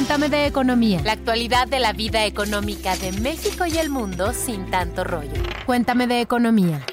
Cuéntame de economía. La actualidad de la vida económica de México y el mundo sin tanto rollo. Cuéntame de economía.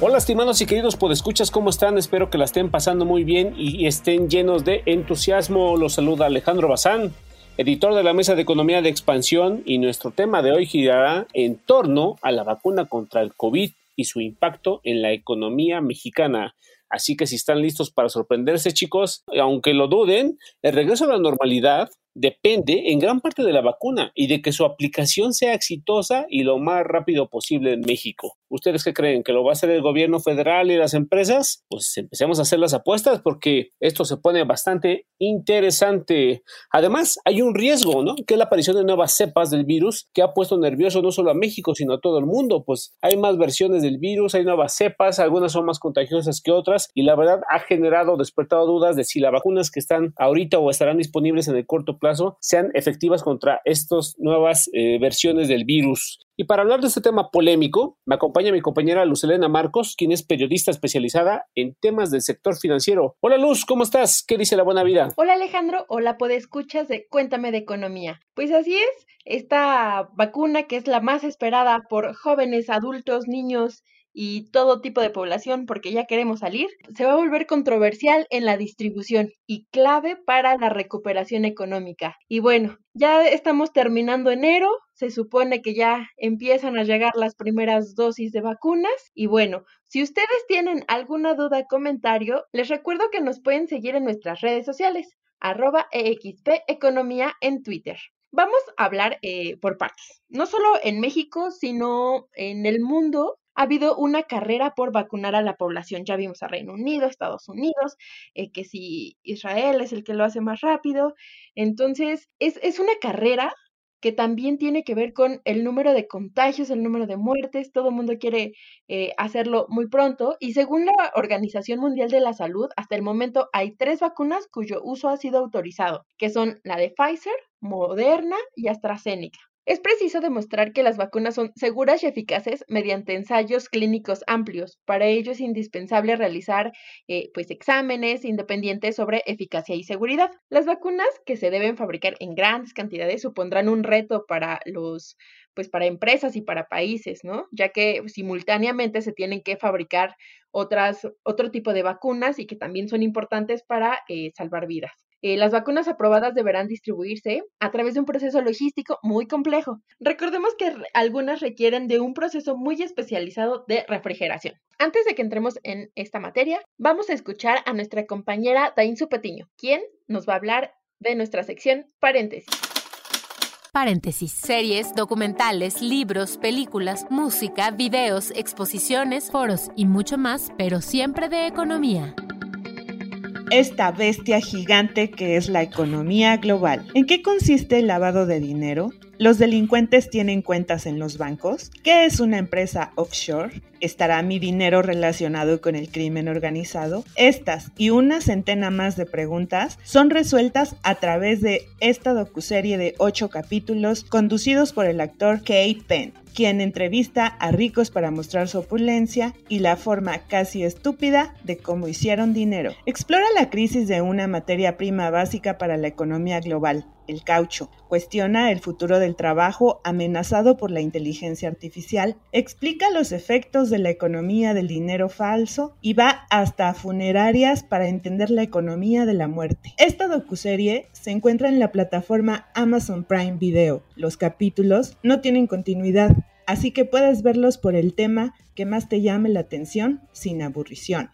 Hola estimados y queridos podescuchas, ¿cómo están? Espero que la estén pasando muy bien y estén llenos de entusiasmo. Los saluda Alejandro Bazán, editor de la Mesa de Economía de Expansión y nuestro tema de hoy girará en torno a la vacuna contra el COVID y su impacto en la economía mexicana. Así que si están listos para sorprenderse, chicos, aunque lo duden, el regreso a la normalidad depende en gran parte de la vacuna y de que su aplicación sea exitosa y lo más rápido posible en México. ¿Ustedes qué creen? ¿Que lo va a hacer el gobierno federal y las empresas? Pues empecemos a hacer las apuestas porque esto se pone bastante interesante. Además, hay un riesgo, ¿no? Que es la aparición de nuevas cepas del virus que ha puesto nervioso no solo a México, sino a todo el mundo. Pues hay más versiones del virus, hay nuevas cepas, algunas son más contagiosas que otras y la verdad ha generado, despertado dudas de si las vacunas que están ahorita o estarán disponibles en el corto plazo sean efectivas contra estas nuevas eh, versiones del virus. Y para hablar de este tema polémico, me acompaña mi compañera Lucelena Marcos, quien es periodista especializada en temas del sector financiero. Hola Luz, ¿cómo estás? ¿Qué dice la buena vida? Hola Alejandro, hola escuchas de Cuéntame de Economía. Pues así es, esta vacuna que es la más esperada por jóvenes, adultos, niños y todo tipo de población porque ya queremos salir, se va a volver controversial en la distribución y clave para la recuperación económica. Y bueno, ya estamos terminando enero, se supone que ya empiezan a llegar las primeras dosis de vacunas y bueno, si ustedes tienen alguna duda o comentario, les recuerdo que nos pueden seguir en nuestras redes sociales, arroba EXP Economía en Twitter. Vamos a hablar eh, por partes, no solo en México, sino en el mundo ha habido una carrera por vacunar a la población. Ya vimos a Reino Unido, Estados Unidos, eh, que si Israel es el que lo hace más rápido. Entonces, es, es una carrera que también tiene que ver con el número de contagios, el número de muertes. Todo el mundo quiere eh, hacerlo muy pronto. Y según la Organización Mundial de la Salud, hasta el momento hay tres vacunas cuyo uso ha sido autorizado, que son la de Pfizer, Moderna y AstraZeneca. Es preciso demostrar que las vacunas son seguras y eficaces mediante ensayos clínicos amplios. Para ello es indispensable realizar eh, pues, exámenes independientes sobre eficacia y seguridad. Las vacunas que se deben fabricar en grandes cantidades supondrán un reto para los pues para empresas y para países, ¿no? Ya que simultáneamente se tienen que fabricar otras, otro tipo de vacunas y que también son importantes para eh, salvar vidas. Eh, las vacunas aprobadas deberán distribuirse a través de un proceso logístico muy complejo. Recordemos que algunas requieren de un proceso muy especializado de refrigeración. Antes de que entremos en esta materia, vamos a escuchar a nuestra compañera Dainzu Petiño, quien nos va a hablar de nuestra sección paréntesis. Paréntesis. Series, documentales, libros, películas, música, videos, exposiciones, foros y mucho más, pero siempre de economía esta bestia gigante que es la economía global. ¿En qué consiste el lavado de dinero? ¿Los delincuentes tienen cuentas en los bancos? ¿Qué es una empresa offshore? ¿Estará mi dinero relacionado con el crimen organizado? Estas y una centena más de preguntas son resueltas a través de esta docuserie de ocho capítulos conducidos por el actor Kate Penn quien entrevista a ricos para mostrar su opulencia y la forma casi estúpida de cómo hicieron dinero. Explora la crisis de una materia prima básica para la economía global, el caucho. Cuestiona el futuro del trabajo amenazado por la inteligencia artificial. Explica los efectos de la economía del dinero falso y va hasta funerarias para entender la economía de la muerte. Esta docuserie se encuentra en la plataforma Amazon Prime Video. Los capítulos no tienen continuidad, así que puedes verlos por el tema que más te llame la atención sin aburrición.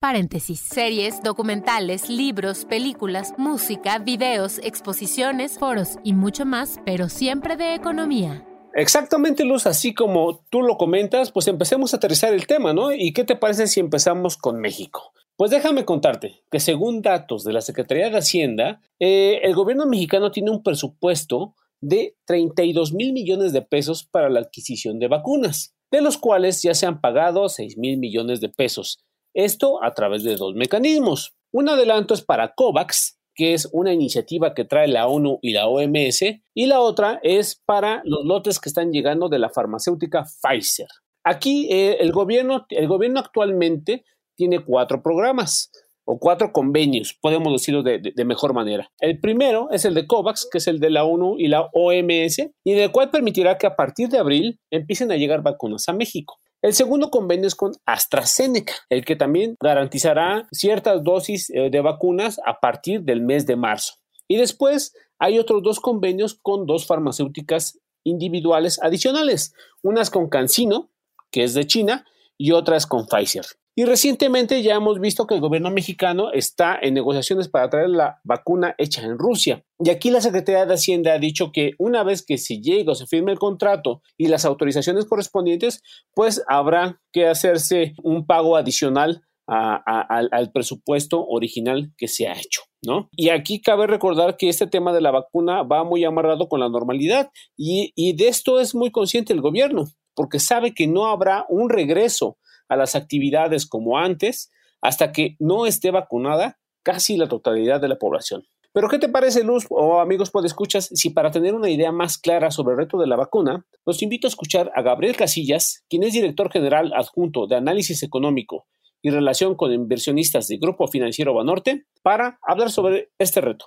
Paréntesis. Series, documentales, libros, películas, música, videos, exposiciones, foros y mucho más, pero siempre de economía. Exactamente, Luz, así como tú lo comentas, pues empecemos a aterrizar el tema, ¿no? ¿Y qué te parece si empezamos con México? Pues déjame contarte que según datos de la Secretaría de Hacienda, eh, el gobierno mexicano tiene un presupuesto de 32 mil millones de pesos para la adquisición de vacunas, de los cuales ya se han pagado 6 mil millones de pesos. Esto a través de dos mecanismos. Un adelanto es para COVAX, que es una iniciativa que trae la ONU y la OMS, y la otra es para los lotes que están llegando de la farmacéutica Pfizer. Aquí eh, el, gobierno, el gobierno actualmente tiene cuatro programas. o cuatro convenios, podemos decirlo de, mejor manera. El primero es el de COVAX, que es el de la ONU y la OMS, y el cual permitirá que a partir de abril empiecen a llegar vacunas a México. El segundo convenio es con AstraZeneca, el que también garantizará ciertas dosis eh, de vacunas a partir del mes de marzo. Y después hay otros dos convenios con dos farmacéuticas individuales adicionales, unas con CanSino, que es de China, y otras con Pfizer. Y recientemente ya hemos visto que el gobierno mexicano está en negociaciones para traer la vacuna hecha en Rusia. Y aquí la Secretaría de Hacienda ha dicho que una vez que se llegue o se firme el contrato y las autorizaciones correspondientes, pues habrá que hacerse un pago adicional al, presupuesto original que se ha hecho, ¿no? Y aquí cabe recordar que este tema de la vacuna va muy amarrado con la normalidad y, y de esto es muy consciente el gobierno, porque sabe que no habrá un regreso a las actividades como antes hasta que no esté vacunada casi la totalidad de la población. Pero ¿qué te parece, Luz o amigos escuchas si para tener una idea más clara sobre el reto de la vacuna, los invito a escuchar a Gabriel Casillas, quien es director general adjunto de análisis económico y relación con inversionistas del Grupo Financiero Banorte, para hablar sobre este reto.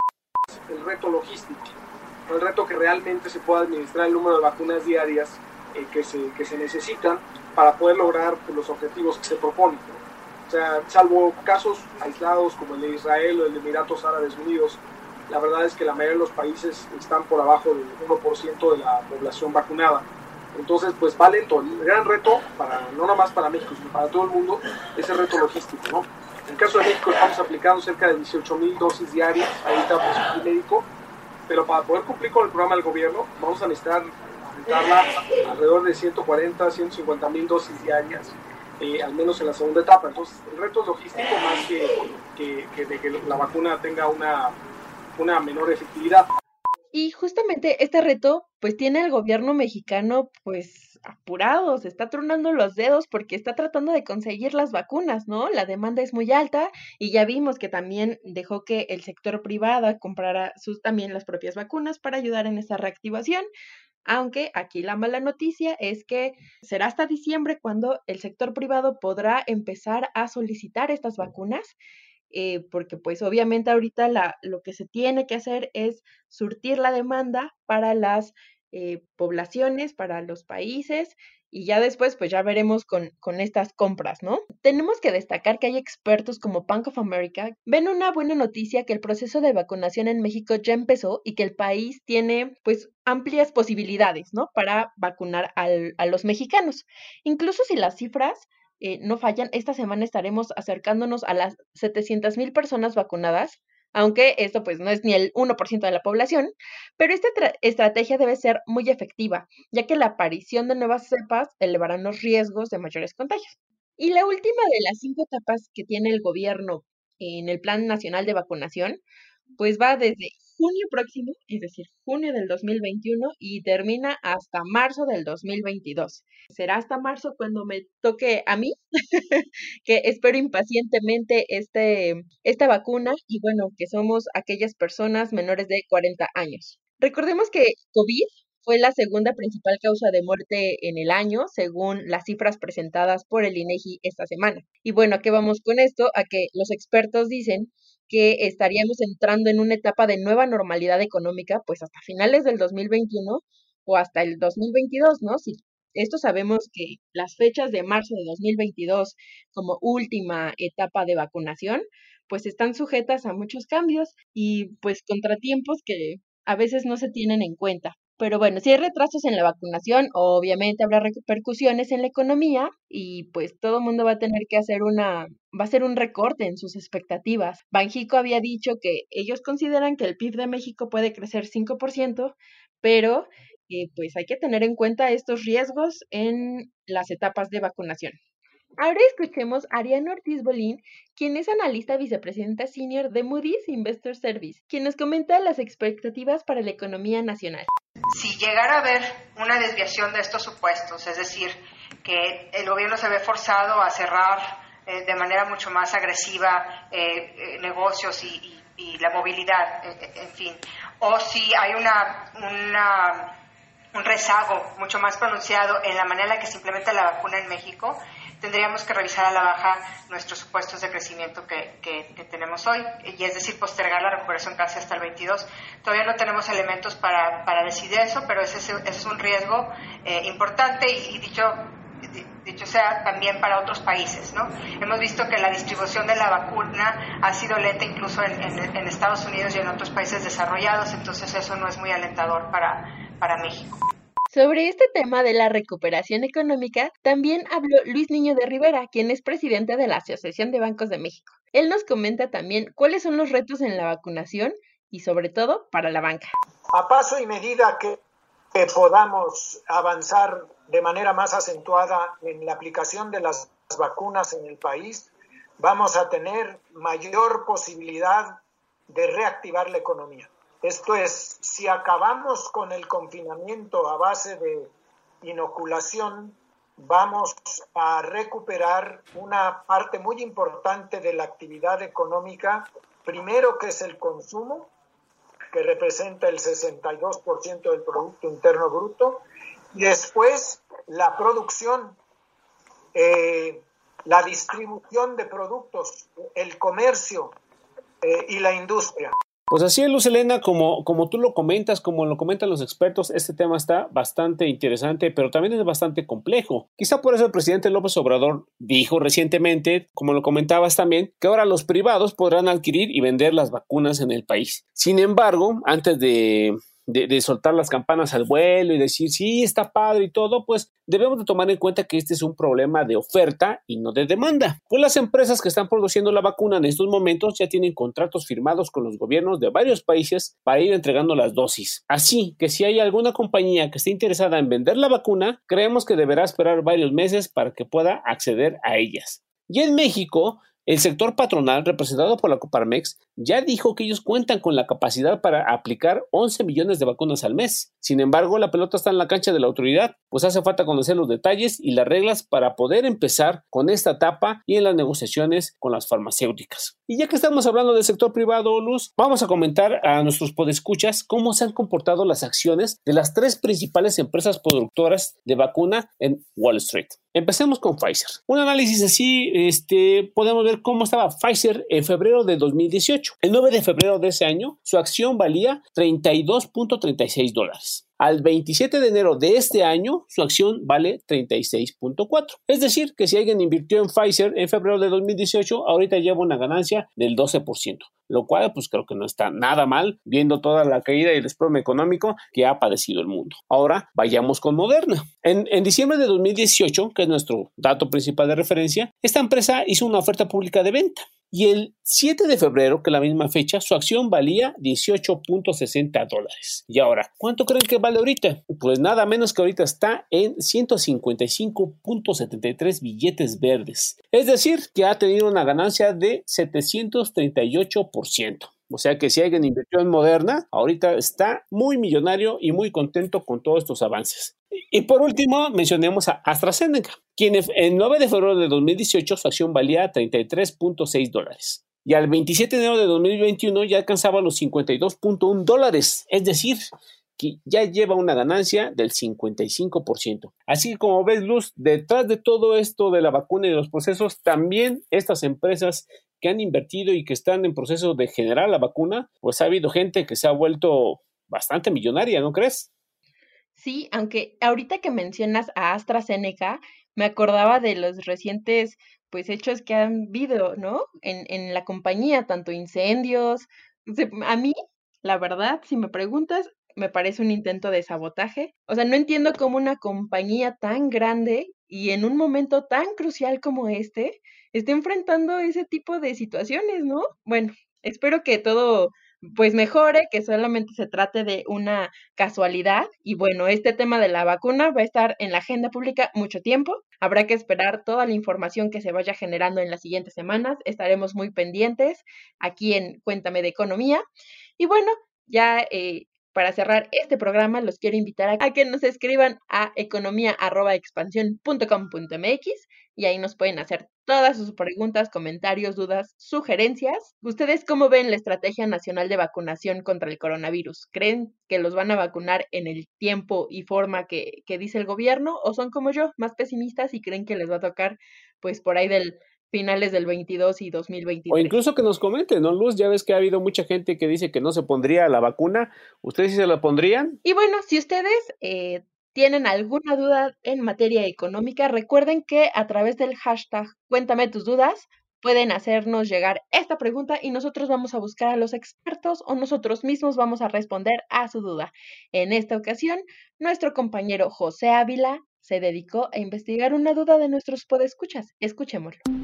El reto logístico, el reto que realmente se pueda administrar el número de vacunas diarias eh, que, se, que se necesitan para poder lograr los objetivos que se proponen. O sea, salvo casos aislados como el de Israel o el de Emiratos Árabes Unidos, la verdad es que la mayoría de los países están por abajo del 1% de la población vacunada. Entonces, pues va lento. El gran reto, para, no nomás para México, sino para todo el mundo, es el reto logístico. ¿no? En el caso de México estamos aplicando cerca de 18 mil dosis diarias, ahorita pues médico, pero para poder cumplir con el programa del gobierno vamos a necesitar alrededor de 140, 150 mil dosis diarias, eh, al menos en la segunda etapa. Entonces, el reto es logístico más que, que, de que la vacuna tenga una, una menor efectividad. Y justamente este reto, pues tiene al gobierno mexicano, pues apurado, se está tronando los dedos porque está tratando de conseguir las vacunas, ¿no? La demanda es muy alta y ya vimos que también dejó que el sector privado comprara sus también las propias vacunas para ayudar en esa reactivación. Aunque aquí la mala noticia es que será hasta diciembre cuando el sector privado podrá empezar a solicitar estas vacunas, eh, porque pues obviamente ahorita la, lo que se tiene que hacer es surtir la demanda para las eh, poblaciones, para los países y ya después pues ya veremos con, con, estas compras, ¿no? Tenemos que destacar que hay expertos como Bank of America, ven una buena noticia que el proceso de vacunación en México ya empezó y que el país tiene pues amplias posibilidades, ¿no? Para vacunar al, a los mexicanos. Incluso si las cifras eh, no fallan, esta semana estaremos acercándonos a las 700 mil personas vacunadas aunque esto pues no es ni el 1% de la población, pero esta estrategia debe ser muy efectiva, ya que la aparición de nuevas cepas elevará los riesgos de mayores contagios. Y la última de las cinco etapas que tiene el gobierno en el Plan Nacional de Vacunación, pues va desde junio próximo, es decir, junio del 2021 y termina hasta marzo del 2022. Será hasta marzo cuando me toque a mí, que espero impacientemente este, esta vacuna y bueno, que somos aquellas personas menores de 40 años. Recordemos que COVID fue la segunda principal causa de muerte en el año, según las cifras presentadas por el INEGI esta semana. Y bueno, ¿a qué vamos con esto? A que los expertos dicen que estaríamos entrando en una etapa de nueva normalidad económica, pues hasta finales del 2021 o hasta el 2022, ¿no? Si esto sabemos que las fechas de marzo de 2022 como última etapa de vacunación, pues están sujetas a muchos cambios y pues contratiempos que a veces no se tienen en cuenta. Pero bueno, si hay retrasos en la vacunación, obviamente habrá repercusiones en la economía y pues todo el mundo va a tener que hacer una, va a ser un recorte en sus expectativas. Banjico había dicho que ellos consideran que el PIB de México puede crecer 5%, pero eh, pues hay que tener en cuenta estos riesgos en las etapas de vacunación. Ahora escuchemos a Ariana Ortiz Bolín, quien es analista vicepresidenta senior de Moody's Investor Service, quien nos comenta las expectativas para la economía nacional. Si llegara a haber una desviación de estos supuestos, es decir, que el gobierno se ve forzado a cerrar eh, de manera mucho más agresiva eh, eh, negocios y, la movilidad, en fin, o si hay una, un rezago mucho más pronunciado en la manera en la que se implementa la vacuna en México, tendríamos que revisar a la baja nuestros supuestos de crecimiento que, que, tenemos hoy, y es decir, postergar la recuperación casi hasta el 22. Todavía no tenemos elementos para, para decidir eso, pero ese, es un riesgo eh, importante y, dicho dicho sea también para otros países. ¿no? Hemos visto que la distribución de la vacuna ha sido lenta incluso en, en, Estados Unidos y en otros países desarrollados, entonces eso no es muy alentador para, para México. Sobre este tema de la recuperación económica, también habló Luis Niño de Rivera, quien es presidente de la Asociación de Bancos de México. Él nos comenta también cuáles son los retos en la vacunación y sobre todo para la banca. A paso y medida que, podamos avanzar de manera más acentuada en la aplicación de las vacunas en el país, vamos a tener mayor posibilidad de reactivar la economía. Esto es, si acabamos con el confinamiento a base de inoculación, vamos a recuperar una parte muy importante de la actividad económica, primero que es el consumo, que representa el 62% del Producto Interno Bruto, y después la producción, eh, la distribución de productos, el comercio eh, y la industria. Pues así es, Luz Elena, como, como tú lo comentas, como lo comentan los expertos, este tema está bastante interesante, pero también es bastante complejo. Quizá por eso el presidente López Obrador dijo recientemente, como lo comentabas también, que ahora los privados podrán adquirir y vender las vacunas en el país. Sin embargo, antes de de, soltar las campanas al vuelo y decir, sí, está padre y todo, pues debemos de tomar en cuenta que este es un problema de oferta y no de demanda. Pues las empresas que están produciendo la vacuna en estos momentos ya tienen contratos firmados con los gobiernos de varios países para ir entregando las dosis. Así que si hay alguna compañía que esté interesada en vender la vacuna, creemos que deberá esperar varios meses para que pueda acceder a ellas. Y en México, el sector patronal, representado por la Coparmex, ya dijo que ellos cuentan con la capacidad para aplicar 11 millones de vacunas al mes. Sin embargo, la pelota está en la cancha de la autoridad, pues hace falta conocer los detalles y las reglas para poder empezar con esta etapa y en las negociaciones con las farmacéuticas. Y ya que estamos hablando del sector privado, Luz, vamos a comentar a nuestros podescuchas cómo se han comportado las acciones de las tres principales empresas productoras de vacuna en Wall Street. Empecemos con Pfizer. Un análisis así, este, podemos ver cómo estaba Pfizer en febrero de 2018. El 9 de febrero de ese año, su acción valía 32.36 dólares. Al 27 de enero de este año, su acción vale 36.4. Es decir, que si alguien invirtió en Pfizer en febrero de 2018, ahorita lleva una ganancia del 12%, lo cual pues creo que no está nada mal viendo toda la caída y el desplome económico que ha padecido el mundo. Ahora vayamos con Moderna. En, en diciembre de 2018, que es nuestro dato principal de referencia, esta empresa hizo una oferta pública de venta y el 7 de febrero, que es la misma fecha, su acción valía 18.60 dólares. Y ahora, ¿cuánto creen que vale ahorita? Pues nada menos que ahorita está en 155.73 billetes verdes. Es decir, que ha tenido una ganancia de 738%. O sea que si alguien invirtió en Moderna, ahorita está muy millonario y muy contento con todos estos avances. Y por último, mencionemos a AstraZeneca, quien el 9 de febrero de 2018 su acción valía 33.6 dólares. Y al 27 de enero de 2021 ya alcanzaba los 52.1 dólares. Es decir, que ya lleva una ganancia del 55%. Así que como ves, Luz, detrás de todo esto de la vacuna y de los procesos, también estas empresas que han invertido y que están en proceso de generar la vacuna, pues ha habido gente que se ha vuelto bastante millonaria, ¿no crees? Sí, aunque ahorita que mencionas a AstraZeneca, me acordaba de los recientes pues hechos que han habido, ¿no? En, en la compañía, tanto incendios. A mí, la verdad, si me preguntas, me parece un intento de sabotaje. O sea, no entiendo cómo una compañía tan grande y en un momento tan crucial como este esté enfrentando ese tipo de situaciones, ¿no? Bueno, espero que todo pues mejore, que solamente se trate de una casualidad. Y bueno, este tema de la vacuna va a estar en la agenda pública mucho tiempo. Habrá que esperar toda la información que se vaya generando en las siguientes semanas. Estaremos muy pendientes aquí en Cuéntame de Economía. Y bueno, ya eh, para cerrar este programa, los quiero invitar a, que nos escriban a economía.expansión.com.mx y ahí nos pueden hacer todas sus preguntas, comentarios, dudas, sugerencias. ¿Ustedes cómo ven la Estrategia Nacional de Vacunación contra el Coronavirus? ¿Creen que los van a vacunar en el tiempo y forma que, que dice el gobierno o son como yo, más pesimistas y creen que les va a tocar pues por ahí del finales del 22 y 2023. O incluso que nos comenten, ¿no, Luz? Ya ves que ha habido mucha gente que dice que no se pondría la vacuna. ¿Ustedes sí se la pondrían? Y bueno, si ustedes eh, tienen alguna duda en materia económica, recuerden que a través del hashtag Cuéntame tus dudas pueden hacernos llegar esta pregunta y nosotros vamos a buscar a los expertos o nosotros mismos vamos a responder a su duda. En esta ocasión, nuestro compañero José Ávila se dedicó a investigar una duda de nuestros podescuchas. Escuchémoslo.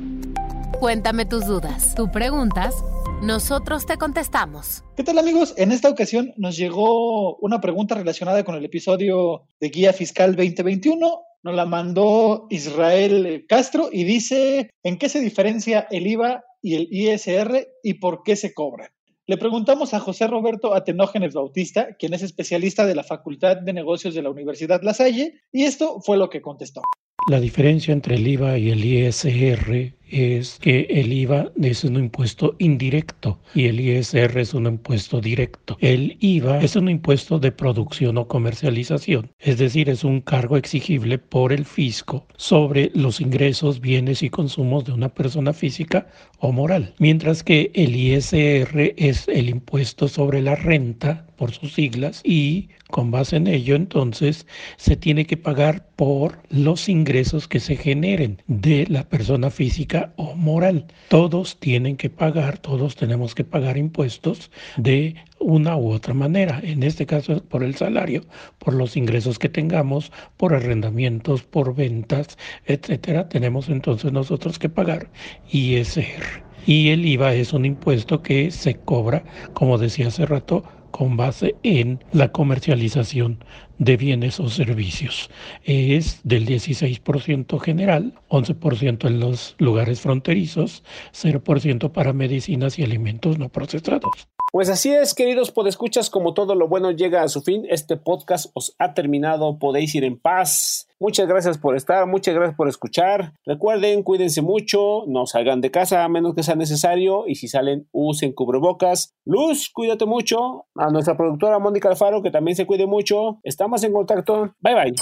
Cuéntame tus dudas. Tú preguntas, nosotros te contestamos. ¿Qué tal amigos? En esta ocasión nos llegó una pregunta relacionada con el episodio de Guía Fiscal 2021. Nos la mandó Israel Castro y dice, ¿en qué se diferencia el IVA y el ISR y por qué se cobran? Le preguntamos a José Roberto Atenógenes Bautista, quien es especialista de la Facultad de Negocios de la Universidad La Salle, y esto fue lo que contestó. La diferencia entre el IVA y el ISR es que el IVA es un impuesto indirecto y el ISR es un impuesto directo. El IVA es un impuesto de producción o comercialización, es decir, es un cargo exigible por el fisco sobre los ingresos, bienes y consumos de una persona física o moral, mientras que el ISR es el impuesto sobre la renta por sus siglas y con base en ello entonces se tiene que pagar por los ingresos que se generen de la persona física o moral. Todos tienen que pagar, todos tenemos que pagar impuestos de una u otra manera. En este caso por el salario, por los ingresos que tengamos, por arrendamientos, por ventas, etcétera. Tenemos entonces nosotros que pagar ISR. Y el IVA es un impuesto que se cobra, como decía hace rato, con base en la comercialización de bienes o servicios. Es del 16% general, 11% en los lugares fronterizos, 0% para medicinas y alimentos no procesados. Pues así es, queridos podescuchas, como todo lo bueno llega a su fin, este podcast os ha terminado, podéis ir en paz. Muchas gracias por estar, muchas gracias por escuchar. Recuerden, cuídense mucho, no salgan de casa a menos que sea necesario y si salen usen cubrebocas. Luz, cuídate mucho. A nuestra productora Mónica Alfaro que también se cuide mucho. Estamos en contacto. Bye bye.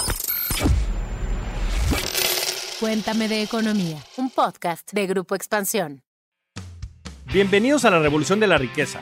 Cuéntame de economía, un podcast de Grupo Expansión. Bienvenidos a la Revolución de la Riqueza